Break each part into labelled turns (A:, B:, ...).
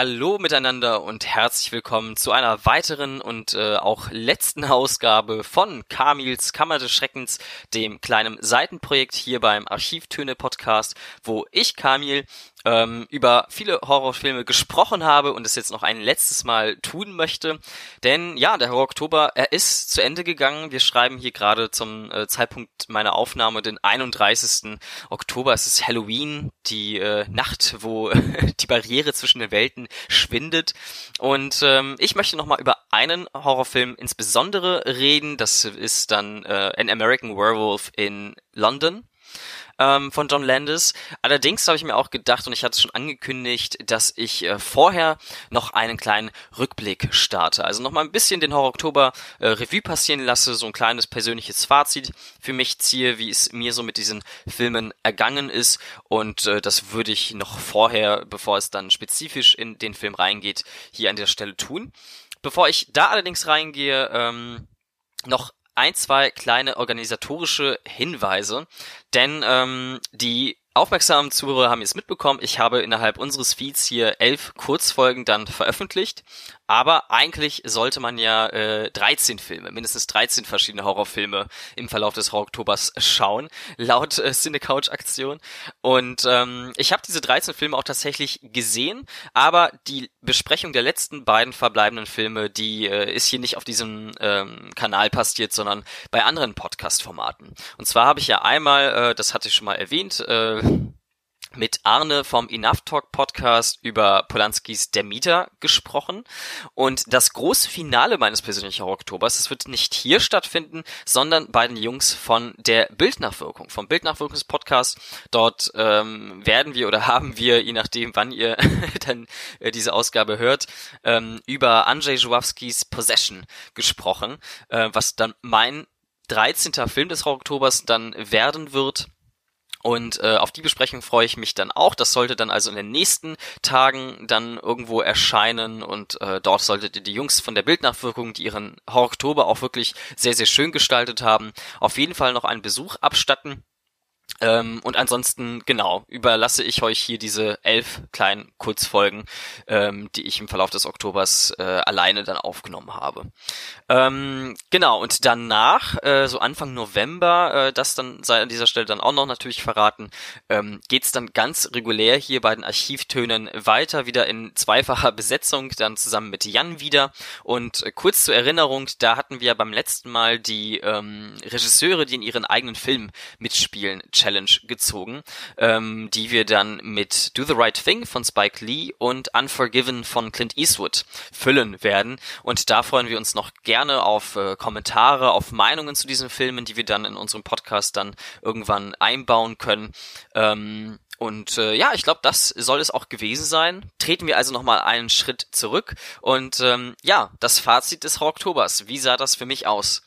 A: Hallo miteinander und herzlich willkommen zu einer weiteren und äh, auch letzten Ausgabe von Kamils Kammer des Schreckens, dem kleinen Seitenprojekt hier beim Archivtöne Podcast, wo ich Kamil ähm, über viele Horrorfilme gesprochen habe und es jetzt noch ein letztes Mal tun möchte. Denn ja, der Horror Oktober, er ist zu Ende gegangen. Wir schreiben hier gerade zum äh, Zeitpunkt meiner Aufnahme den 31. Oktober. Es ist Halloween, die äh, Nacht, wo die Barriere zwischen den Welten schwindet. Und ähm, ich möchte nochmal über einen Horrorfilm insbesondere reden. Das ist dann äh, An American Werewolf in London ähm, von John Landis. Allerdings habe ich mir auch gedacht und ich hatte es schon angekündigt, dass ich äh, vorher noch einen kleinen Rückblick starte. Also nochmal ein bisschen den Horror Oktober äh, Revue passieren lasse, so ein kleines persönliches Fazit für mich ziehe, wie es mir so mit diesen Filmen ergangen ist. Und äh, das würde ich noch vorher, bevor es dann spezifisch in den Film reingeht, hier an der Stelle tun. Bevor ich da allerdings reingehe, ähm, noch ein, zwei kleine organisatorische Hinweise, denn ähm, die aufmerksamen Zuhörer haben jetzt mitbekommen, ich habe innerhalb unseres Feeds hier elf Kurzfolgen dann veröffentlicht. Aber eigentlich sollte man ja äh, 13 Filme, mindestens 13 verschiedene Horrorfilme im Verlauf des Horror-Oktobers schauen, laut äh, Cinecouch-Aktion. Und ähm, ich habe diese 13 Filme auch tatsächlich gesehen, aber die Besprechung der letzten beiden verbleibenden Filme, die äh, ist hier nicht auf diesem ähm, Kanal passiert, sondern bei anderen Podcast-Formaten. Und zwar habe ich ja einmal, äh, das hatte ich schon mal erwähnt, äh, mit Arne vom Enough Talk Podcast über Polanskis Der Mieter gesprochen. Und das große Finale meines persönlichen Oktobers, das wird nicht hier stattfinden, sondern bei den Jungs von der Bildnachwirkung, vom Bildnachwirkungspodcast. Dort ähm, werden wir oder haben wir, je nachdem wann ihr dann äh, diese Ausgabe hört, ähm, über Andrzej Żuławskis Possession gesprochen, äh, was dann mein 13. Film des Oktobers dann werden wird und äh, auf die Besprechung freue ich mich dann auch. Das sollte dann also in den nächsten Tagen dann irgendwo erscheinen und äh, dort solltet ihr die Jungs von der Bildnachwirkung, die ihren Oktober auch wirklich sehr, sehr schön gestaltet haben, auf jeden Fall noch einen Besuch abstatten. Ähm, und ansonsten, genau, überlasse ich euch hier diese elf kleinen Kurzfolgen, ähm, die ich im Verlauf des Oktobers äh, alleine dann aufgenommen habe. Ähm, genau, und danach, äh, so Anfang November, äh, das dann sei an dieser Stelle dann auch noch natürlich verraten, ähm, geht's dann ganz regulär hier bei den Archivtönen weiter, wieder in zweifacher Besetzung, dann zusammen mit Jan wieder. Und äh, kurz zur Erinnerung, da hatten wir beim letzten Mal die ähm, Regisseure, die in ihren eigenen Film mitspielen, Challenge gezogen, ähm, die wir dann mit Do the Right Thing von Spike Lee und Unforgiven von Clint Eastwood füllen werden. Und da freuen wir uns noch gerne auf äh, Kommentare, auf Meinungen zu diesen Filmen, die wir dann in unserem Podcast dann irgendwann einbauen können. Ähm, und äh, ja, ich glaube, das soll es auch gewesen sein. Treten wir also nochmal einen Schritt zurück. Und ähm, ja, das Fazit des Oktobers. Wie sah das für mich aus?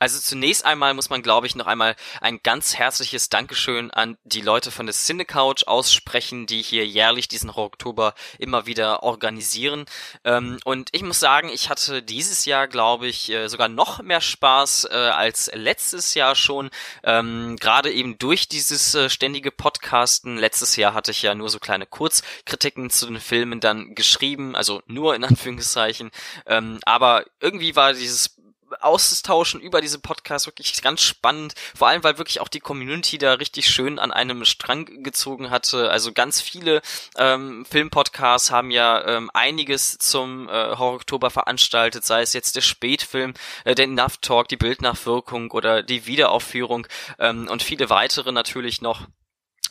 A: Also zunächst einmal muss man, glaube ich, noch einmal ein ganz herzliches Dankeschön an die Leute von der Cinecouch aussprechen, die hier jährlich diesen Oktober immer wieder organisieren. Ähm, und ich muss sagen, ich hatte dieses Jahr, glaube ich, äh, sogar noch mehr Spaß äh, als letztes Jahr schon. Ähm, Gerade eben durch dieses äh, ständige Podcasten. Letztes Jahr hatte ich ja nur so kleine Kurzkritiken zu den Filmen dann geschrieben, also nur in Anführungszeichen. Ähm, aber irgendwie war dieses austauschen über diese Podcasts wirklich ganz spannend. Vor allem, weil wirklich auch die Community da richtig schön an einem Strang gezogen hatte. Also ganz viele ähm, Filmpodcasts haben ja ähm, einiges zum äh, Horror Oktober veranstaltet, sei es jetzt der Spätfilm, äh, der Enough Talk, die Bildnachwirkung oder die Wiederaufführung ähm, und viele weitere natürlich noch.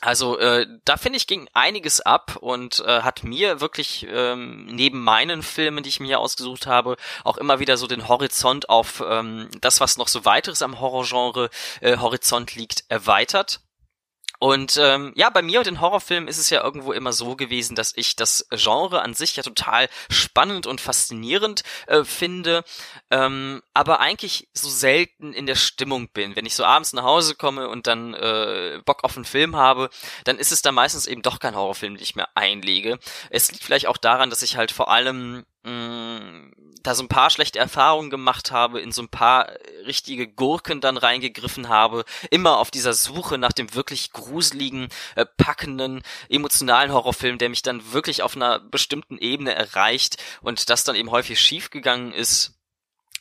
A: Also äh, da finde ich ging einiges ab und äh, hat mir wirklich ähm, neben meinen Filmen, die ich mir ausgesucht habe, auch immer wieder so den Horizont auf ähm, das, was noch so weiteres am Horrorgenre äh, Horizont liegt, erweitert. Und ähm, ja, bei mir und den Horrorfilmen ist es ja irgendwo immer so gewesen, dass ich das Genre an sich ja total spannend und faszinierend äh, finde, ähm, aber eigentlich so selten in der Stimmung bin. Wenn ich so abends nach Hause komme und dann äh, Bock auf einen Film habe, dann ist es da meistens eben doch kein Horrorfilm, den ich mir einlege. Es liegt vielleicht auch daran, dass ich halt vor allem Mm, da so ein paar schlechte Erfahrungen gemacht habe, in so ein paar richtige Gurken dann reingegriffen habe, immer auf dieser Suche nach dem wirklich gruseligen, äh, packenden, emotionalen Horrorfilm, der mich dann wirklich auf einer bestimmten Ebene erreicht und das dann eben häufig schiefgegangen ist.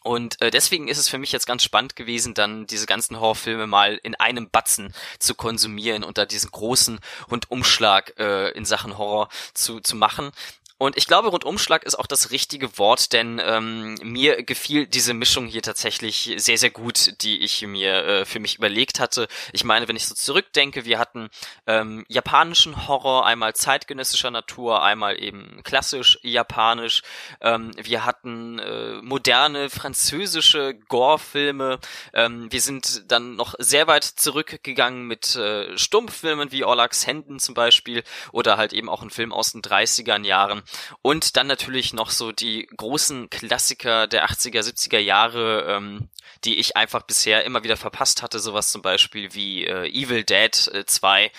A: Und äh, deswegen ist es für mich jetzt ganz spannend gewesen, dann diese ganzen Horrorfilme mal in einem Batzen zu konsumieren und da diesen großen Rundumschlag äh, in Sachen Horror zu, zu machen. Und ich glaube, Rundumschlag ist auch das richtige Wort, denn ähm, mir gefiel diese Mischung hier tatsächlich sehr, sehr gut, die ich mir äh, für mich überlegt hatte. Ich meine, wenn ich so zurückdenke, wir hatten ähm, japanischen Horror, einmal zeitgenössischer Natur, einmal eben klassisch japanisch. Ähm, wir hatten äh, moderne französische Gore-Filme. Ähm, wir sind dann noch sehr weit zurückgegangen mit äh, Stummfilmen wie Orlax Händen zum Beispiel oder halt eben auch ein Film aus den 30er Jahren. Und dann natürlich noch so die großen Klassiker der 80er, 70er Jahre, ähm, die ich einfach bisher immer wieder verpasst hatte, sowas zum Beispiel wie äh, Evil Dead äh, 2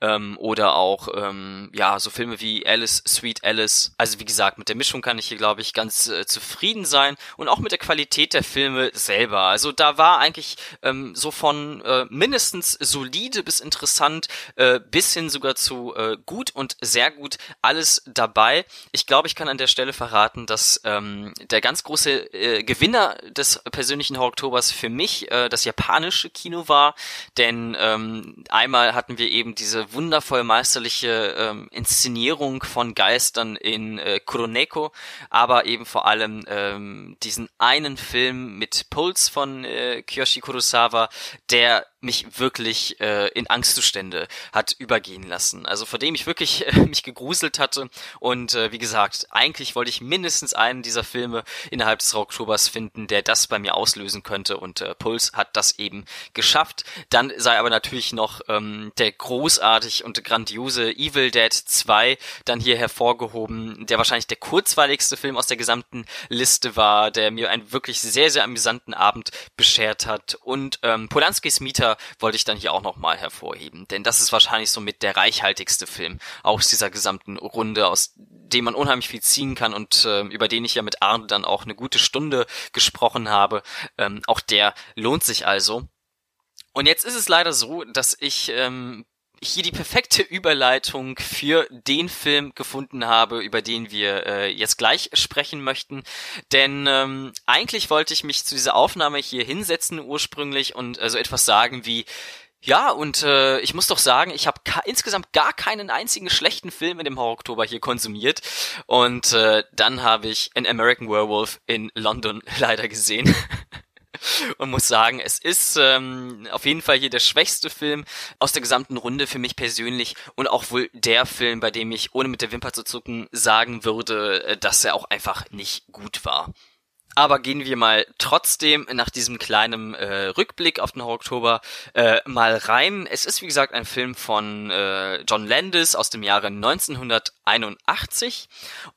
A: ähm, oder auch ähm, ja so Filme wie Alice, Sweet Alice. Also wie gesagt, mit der Mischung kann ich hier glaube ich ganz äh, zufrieden sein und auch mit der Qualität der Filme selber. Also da war eigentlich ähm, so von äh, mindestens solide bis interessant äh, bis hin sogar zu äh, gut und sehr gut alles dabei. Ich glaube, ich kann an der Stelle verraten, dass ähm, der ganz große äh, Gewinner des persönlichen Horror Oktobers für mich äh, das japanische Kino war, denn ähm, einmal hatten wir eben diese wundervoll meisterliche ähm, Inszenierung von Geistern in äh, Kuroneko, aber eben vor allem ähm, diesen einen Film mit Puls von äh, Kiyoshi Kurosawa, der mich wirklich äh, in Angstzustände hat übergehen lassen. Also vor dem ich wirklich äh, mich gegruselt hatte und äh, wie gesagt, eigentlich wollte ich mindestens einen dieser Filme innerhalb des Oktobers finden, der das bei mir auslösen könnte und äh, Puls hat das eben geschafft. Dann sei aber natürlich noch ähm, der großartig und grandiose Evil Dead 2 dann hier hervorgehoben, der wahrscheinlich der kurzweiligste Film aus der gesamten Liste war, der mir einen wirklich sehr, sehr amüsanten Abend beschert hat und ähm, Polanskis Mieter wollte ich dann hier auch nochmal hervorheben, denn das ist wahrscheinlich somit der reichhaltigste Film aus dieser gesamten Runde, aus dem man unheimlich viel ziehen kann und äh, über den ich ja mit Arne dann auch eine gute Stunde gesprochen habe. Ähm, auch der lohnt sich also. Und jetzt ist es leider so, dass ich ähm, hier die perfekte Überleitung für den Film gefunden habe, über den wir äh, jetzt gleich sprechen möchten. Denn ähm, eigentlich wollte ich mich zu dieser Aufnahme hier hinsetzen ursprünglich und äh, so etwas sagen wie ja, und äh, ich muss doch sagen, ich habe insgesamt gar keinen einzigen schlechten Film in dem Horror-Oktober hier konsumiert. Und äh, dann habe ich An American Werewolf in London leider gesehen. und muss sagen, es ist ähm, auf jeden Fall hier der schwächste Film aus der gesamten Runde für mich persönlich und auch wohl der Film, bei dem ich ohne mit der Wimper zu zucken sagen würde, äh, dass er auch einfach nicht gut war. Aber gehen wir mal trotzdem nach diesem kleinen äh, Rückblick auf den Oktober äh, mal rein. Es ist wie gesagt ein Film von äh, John Landis aus dem Jahre 1981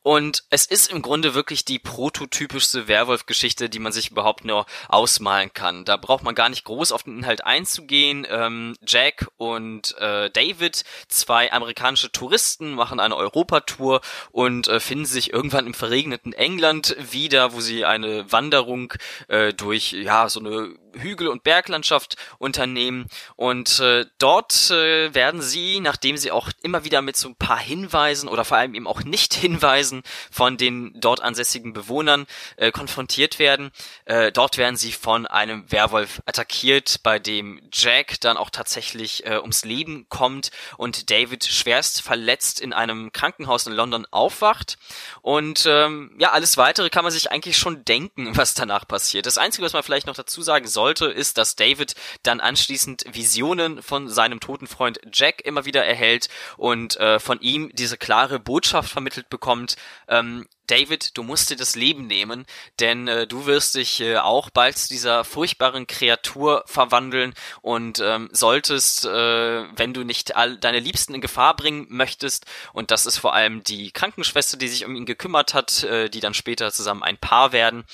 A: und es ist im Grunde wirklich die prototypischste Werwolf-Geschichte, die man sich überhaupt nur ausmalen kann. Da braucht man gar nicht groß auf den Inhalt einzugehen. Ähm, Jack und äh, David, zwei amerikanische Touristen, machen eine Europatour und äh, finden sich irgendwann im verregneten England wieder, wo sie eine eine Wanderung äh, durch ja so eine Hügel- und Berglandschaft unternehmen. Und äh, dort äh, werden sie, nachdem sie auch immer wieder mit so ein paar Hinweisen oder vor allem eben auch Nicht-Hinweisen von den dort ansässigen Bewohnern äh, konfrontiert werden, äh, dort werden sie von einem Werwolf attackiert, bei dem Jack dann auch tatsächlich äh, ums Leben kommt und David schwerst verletzt in einem Krankenhaus in London aufwacht. Und ähm, ja, alles weitere kann man sich eigentlich schon denken was danach passiert. Das Einzige, was man vielleicht noch dazu sagen sollte, ist, dass David dann anschließend Visionen von seinem toten Freund Jack immer wieder erhält und äh, von ihm diese klare Botschaft vermittelt bekommt, ähm, David, du musst dir das Leben nehmen, denn äh, du wirst dich äh, auch bald zu dieser furchtbaren Kreatur verwandeln und ähm, solltest, äh, wenn du nicht all deine Liebsten in Gefahr bringen möchtest, und das ist vor allem die Krankenschwester, die sich um ihn gekümmert hat, äh, die dann später zusammen ein Paar werden,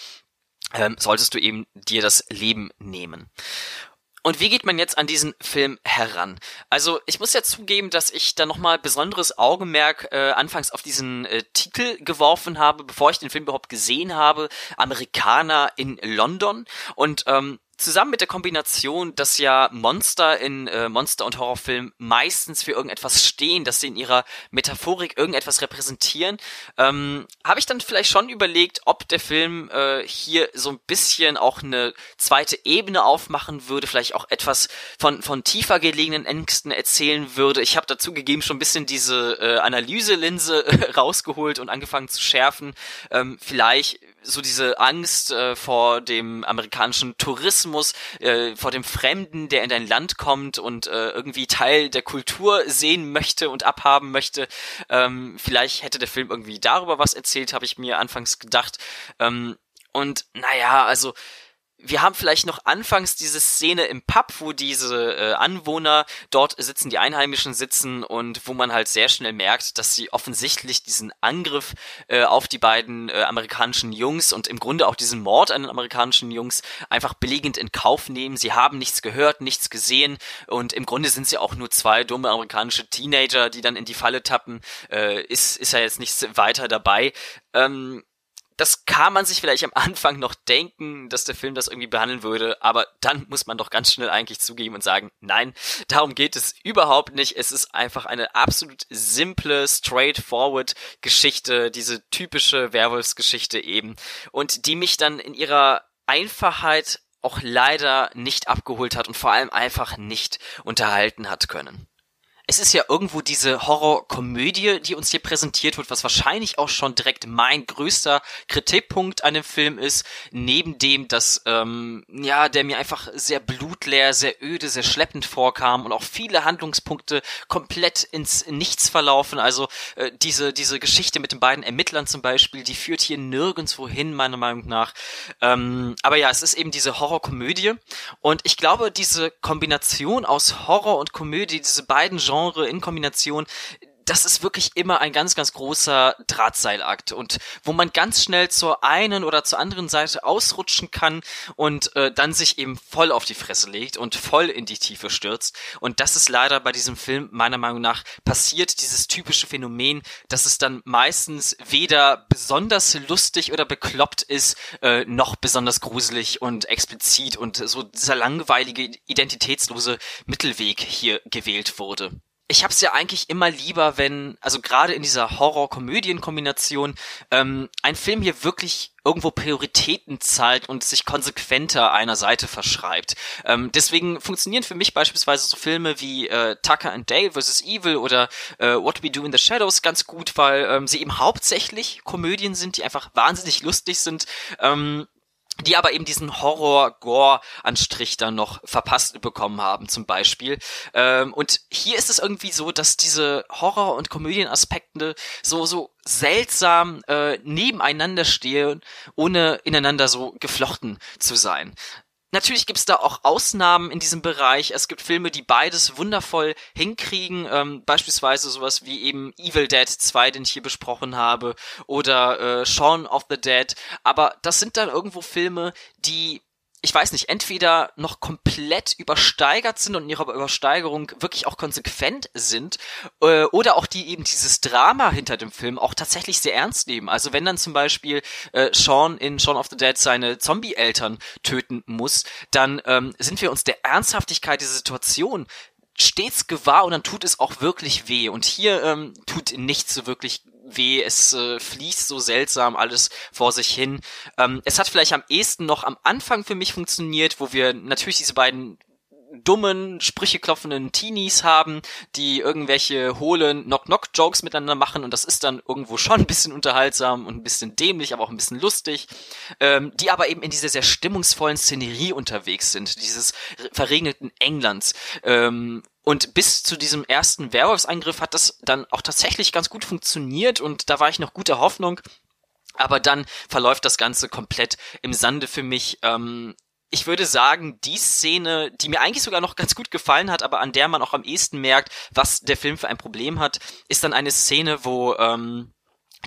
A: ähm, solltest du eben dir das Leben nehmen. Und wie geht man jetzt an diesen Film heran? Also ich muss ja zugeben, dass ich da nochmal besonderes Augenmerk äh, anfangs auf diesen äh, Titel geworfen habe, bevor ich den Film überhaupt gesehen habe. Amerikaner in London. Und ähm, zusammen mit der Kombination, dass ja Monster in äh, Monster- und Horrorfilmen meistens für irgendetwas stehen, dass sie in ihrer Metaphorik irgendetwas repräsentieren, ähm, habe ich dann vielleicht schon überlegt, ob der Film äh, hier so ein bisschen auch eine zweite Ebene aufmachen würde, vielleicht auch etwas von von tiefer gelegenen Ängsten erzählen würde. Ich habe dazu gegeben schon ein bisschen diese äh, Analyselinse rausgeholt und angefangen zu schärfen. Ähm, vielleicht so diese Angst äh, vor dem amerikanischen Tourismus, äh, vor dem Fremden, der in dein Land kommt und äh, irgendwie Teil der Kultur sehen möchte und abhaben möchte. Ähm, vielleicht hätte der Film irgendwie darüber was erzählt, habe ich mir anfangs gedacht. Ähm, und naja, also wir haben vielleicht noch anfangs diese Szene im Pub, wo diese äh, Anwohner dort sitzen, die Einheimischen sitzen und wo man halt sehr schnell merkt, dass sie offensichtlich diesen Angriff äh, auf die beiden äh, amerikanischen Jungs und im Grunde auch diesen Mord an den amerikanischen Jungs einfach billigend in Kauf nehmen. Sie haben nichts gehört, nichts gesehen und im Grunde sind sie auch nur zwei dumme amerikanische Teenager, die dann in die Falle tappen. Äh, ist, ist ja jetzt nichts weiter dabei. Ähm, das kann man sich vielleicht am Anfang noch denken, dass der Film das irgendwie behandeln würde, aber dann muss man doch ganz schnell eigentlich zugeben und sagen, nein, darum geht es überhaupt nicht. Es ist einfach eine absolut simple, straightforward Geschichte, diese typische Werwolfsgeschichte eben und die mich dann in ihrer Einfachheit auch leider nicht abgeholt hat und vor allem einfach nicht unterhalten hat können es ist ja irgendwo diese Horrorkomödie, die uns hier präsentiert wird, was wahrscheinlich auch schon direkt mein größter Kritikpunkt an dem Film ist, neben dem, dass ähm, ja, der mir einfach sehr blutleer, sehr öde, sehr schleppend vorkam und auch viele Handlungspunkte komplett ins Nichts verlaufen. Also äh, diese diese Geschichte mit den beiden Ermittlern zum Beispiel, die führt hier nirgendwo hin, meiner Meinung nach. Ähm, aber ja, es ist eben diese Horrorkomödie und ich glaube, diese Kombination aus Horror und Komödie, diese beiden Genres Genre in Kombination, das ist wirklich immer ein ganz, ganz großer Drahtseilakt und wo man ganz schnell zur einen oder zur anderen Seite ausrutschen kann und äh, dann sich eben voll auf die Fresse legt und voll in die Tiefe stürzt. Und das ist leider bei diesem Film meiner Meinung nach passiert, dieses typische Phänomen, dass es dann meistens weder besonders lustig oder bekloppt ist, äh, noch besonders gruselig und explizit und so dieser langweilige, identitätslose Mittelweg hier gewählt wurde ich habe es ja eigentlich immer lieber, wenn, also gerade in dieser Horror-Komödien-Kombination, ähm, ein Film hier wirklich irgendwo Prioritäten zahlt und sich konsequenter einer Seite verschreibt. Ähm, deswegen funktionieren für mich beispielsweise so Filme wie äh, Tucker and Dale vs. Evil oder äh, What We Do in the Shadows ganz gut, weil ähm, sie eben hauptsächlich Komödien sind, die einfach wahnsinnig lustig sind. Ähm, die aber eben diesen Horror-Gore-Anstrich dann noch verpasst bekommen haben, zum Beispiel. Ähm, und hier ist es irgendwie so, dass diese Horror- und Komödienaspekte so, so seltsam äh, nebeneinander stehen, ohne ineinander so geflochten zu sein. Natürlich gibt's da auch Ausnahmen in diesem Bereich. Es gibt Filme, die beides wundervoll hinkriegen, ähm, beispielsweise sowas wie eben Evil Dead 2, den ich hier besprochen habe, oder äh, Shaun of the Dead. Aber das sind dann irgendwo Filme, die ich weiß nicht, entweder noch komplett übersteigert sind und in ihrer Übersteigerung wirklich auch konsequent sind, äh, oder auch die eben dieses Drama hinter dem Film auch tatsächlich sehr ernst nehmen. Also wenn dann zum Beispiel äh, Sean in Shaun of the Dead seine Zombie-Eltern töten muss, dann ähm, sind wir uns der Ernsthaftigkeit dieser Situation stets gewahr und dann tut es auch wirklich weh. Und hier ähm, tut nichts so wirklich weh, es äh, fließt so seltsam alles vor sich hin. Ähm, es hat vielleicht am ehesten noch am Anfang für mich funktioniert, wo wir natürlich diese beiden dummen, Sprüche klopfenden Teenies haben, die irgendwelche hohlen Knock-Knock-Jokes miteinander machen und das ist dann irgendwo schon ein bisschen unterhaltsam und ein bisschen dämlich, aber auch ein bisschen lustig, ähm, die aber eben in dieser sehr stimmungsvollen Szenerie unterwegs sind, dieses verregneten Englands ähm, und bis zu diesem ersten Werwolfsangriff hat das dann auch tatsächlich ganz gut funktioniert und da war ich noch guter Hoffnung. Aber dann verläuft das Ganze komplett im Sande für mich. Ähm, ich würde sagen, die Szene, die mir eigentlich sogar noch ganz gut gefallen hat, aber an der man auch am ehesten merkt, was der Film für ein Problem hat, ist dann eine Szene, wo ähm,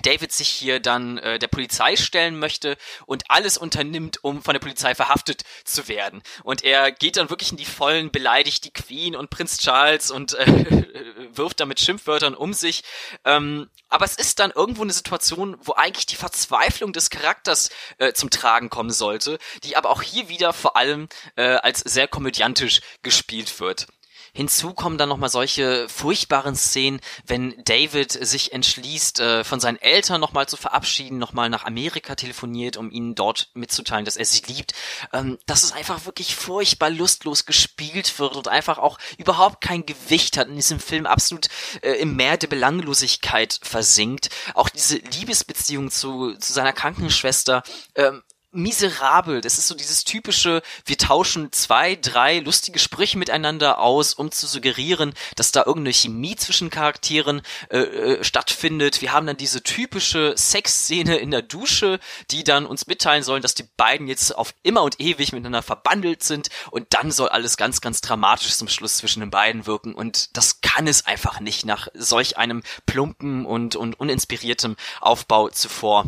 A: David sich hier dann äh, der Polizei stellen möchte und alles unternimmt, um von der Polizei verhaftet zu werden. Und er geht dann wirklich in die Vollen, beleidigt die Queen und Prinz Charles und äh, wirft damit Schimpfwörtern um sich. Ähm, aber es ist dann irgendwo eine Situation, wo eigentlich die Verzweiflung des Charakters äh, zum Tragen kommen sollte, die aber auch hier wieder vor allem äh, als sehr komödiantisch gespielt wird. Hinzu kommen dann nochmal solche furchtbaren Szenen, wenn David sich entschließt, äh, von seinen Eltern nochmal zu verabschieden, nochmal nach Amerika telefoniert, um ihnen dort mitzuteilen, dass er sie liebt. Ähm, dass es einfach wirklich furchtbar lustlos gespielt wird und einfach auch überhaupt kein Gewicht hat in diesem Film absolut äh, im Meer der Belanglosigkeit versinkt. Auch diese Liebesbeziehung zu, zu seiner Krankenschwester ähm, miserabel. Das ist so dieses typische, wir tauschen zwei, drei lustige Sprüche miteinander aus, um zu suggerieren, dass da irgendeine Chemie zwischen Charakteren äh, äh, stattfindet. Wir haben dann diese typische Sexszene in der Dusche, die dann uns mitteilen sollen, dass die beiden jetzt auf immer und ewig miteinander verbandelt sind und dann soll alles ganz, ganz dramatisch zum Schluss zwischen den beiden wirken und das kann es einfach nicht nach solch einem plumpen und, und uninspiriertem Aufbau zuvor.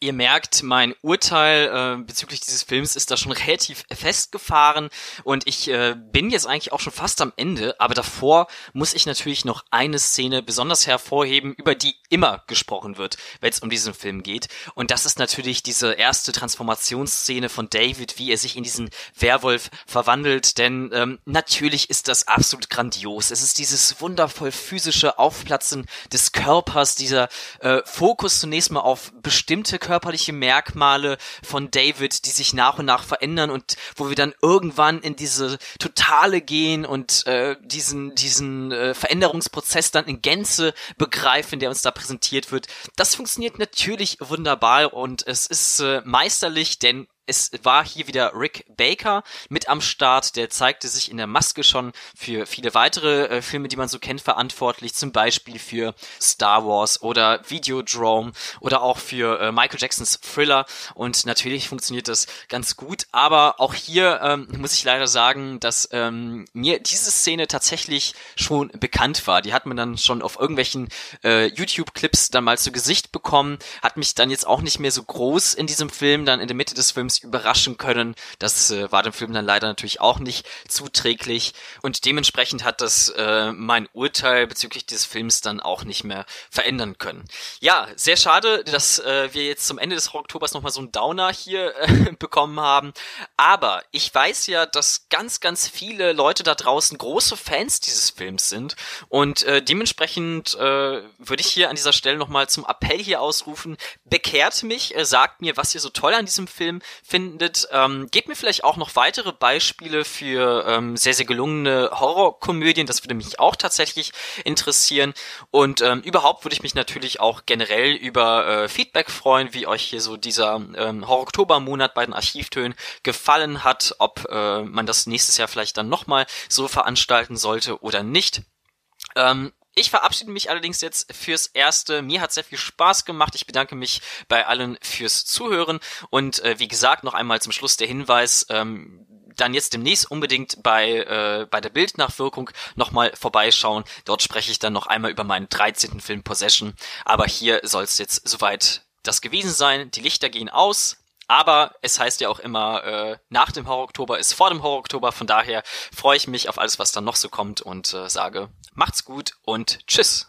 A: Ihr merkt, mein Urteil äh, bezüglich dieses Films ist da schon relativ festgefahren und ich äh, bin jetzt eigentlich auch schon fast am Ende, aber davor muss ich natürlich noch eine Szene besonders hervorheben, über die immer gesprochen wird, wenn es um diesen Film geht. Und das ist natürlich diese erste Transformationsszene von David, wie er sich in diesen Werwolf verwandelt, denn ähm, natürlich ist das absolut grandios. Es ist dieses wundervoll physische Aufplatzen des Körpers, dieser äh, Fokus zunächst mal auf bestimmte körperliche Merkmale von David, die sich nach und nach verändern und wo wir dann irgendwann in diese Totale gehen und äh, diesen, diesen äh, Veränderungsprozess dann in Gänze begreifen, der uns da präsentiert wird. Das funktioniert natürlich wunderbar und es ist äh, meisterlich, denn es war hier wieder Rick Baker mit am Start. Der zeigte sich in der Maske schon für viele weitere äh, Filme, die man so kennt, verantwortlich. Zum Beispiel für Star Wars oder Videodrome oder auch für äh, Michael Jacksons Thriller. Und natürlich funktioniert das ganz gut. Aber auch hier ähm, muss ich leider sagen, dass ähm, mir diese Szene tatsächlich schon bekannt war. Die hat man dann schon auf irgendwelchen äh, YouTube-Clips dann mal zu Gesicht bekommen. Hat mich dann jetzt auch nicht mehr so groß in diesem Film dann in der Mitte des Films überraschen können. Das äh, war dem Film dann leider natürlich auch nicht zuträglich und dementsprechend hat das äh, mein Urteil bezüglich dieses Films dann auch nicht mehr verändern können. Ja, sehr schade, dass äh, wir jetzt zum Ende des Oktobers nochmal so einen Downer hier äh, bekommen haben. Aber ich weiß ja, dass ganz, ganz viele Leute da draußen große Fans dieses Films sind und äh, dementsprechend äh, würde ich hier an dieser Stelle nochmal zum Appell hier ausrufen, bekehrt mich, äh, sagt mir, was ihr so toll an diesem Film findet. Ähm, gebt mir vielleicht auch noch weitere Beispiele für ähm, sehr, sehr gelungene Horrorkomödien. Das würde mich auch tatsächlich interessieren. Und ähm, überhaupt würde ich mich natürlich auch generell über äh, Feedback freuen, wie euch hier so dieser ähm, Horror-Oktober-Monat bei den Archivtönen gefallen hat, ob äh, man das nächstes Jahr vielleicht dann nochmal so veranstalten sollte oder nicht. Ähm, ich verabschiede mich allerdings jetzt fürs Erste. Mir hat sehr viel Spaß gemacht. Ich bedanke mich bei allen fürs Zuhören. Und äh, wie gesagt, noch einmal zum Schluss der Hinweis, ähm, dann jetzt demnächst unbedingt bei, äh, bei der Bildnachwirkung nochmal vorbeischauen. Dort spreche ich dann noch einmal über meinen 13. Film Possession. Aber hier soll es jetzt soweit das gewesen sein. Die Lichter gehen aus. Aber es heißt ja auch immer, äh, nach dem Horror-Oktober ist vor dem Horror-Oktober. Von daher freue ich mich auf alles, was dann noch so kommt und äh, sage, macht's gut und tschüss.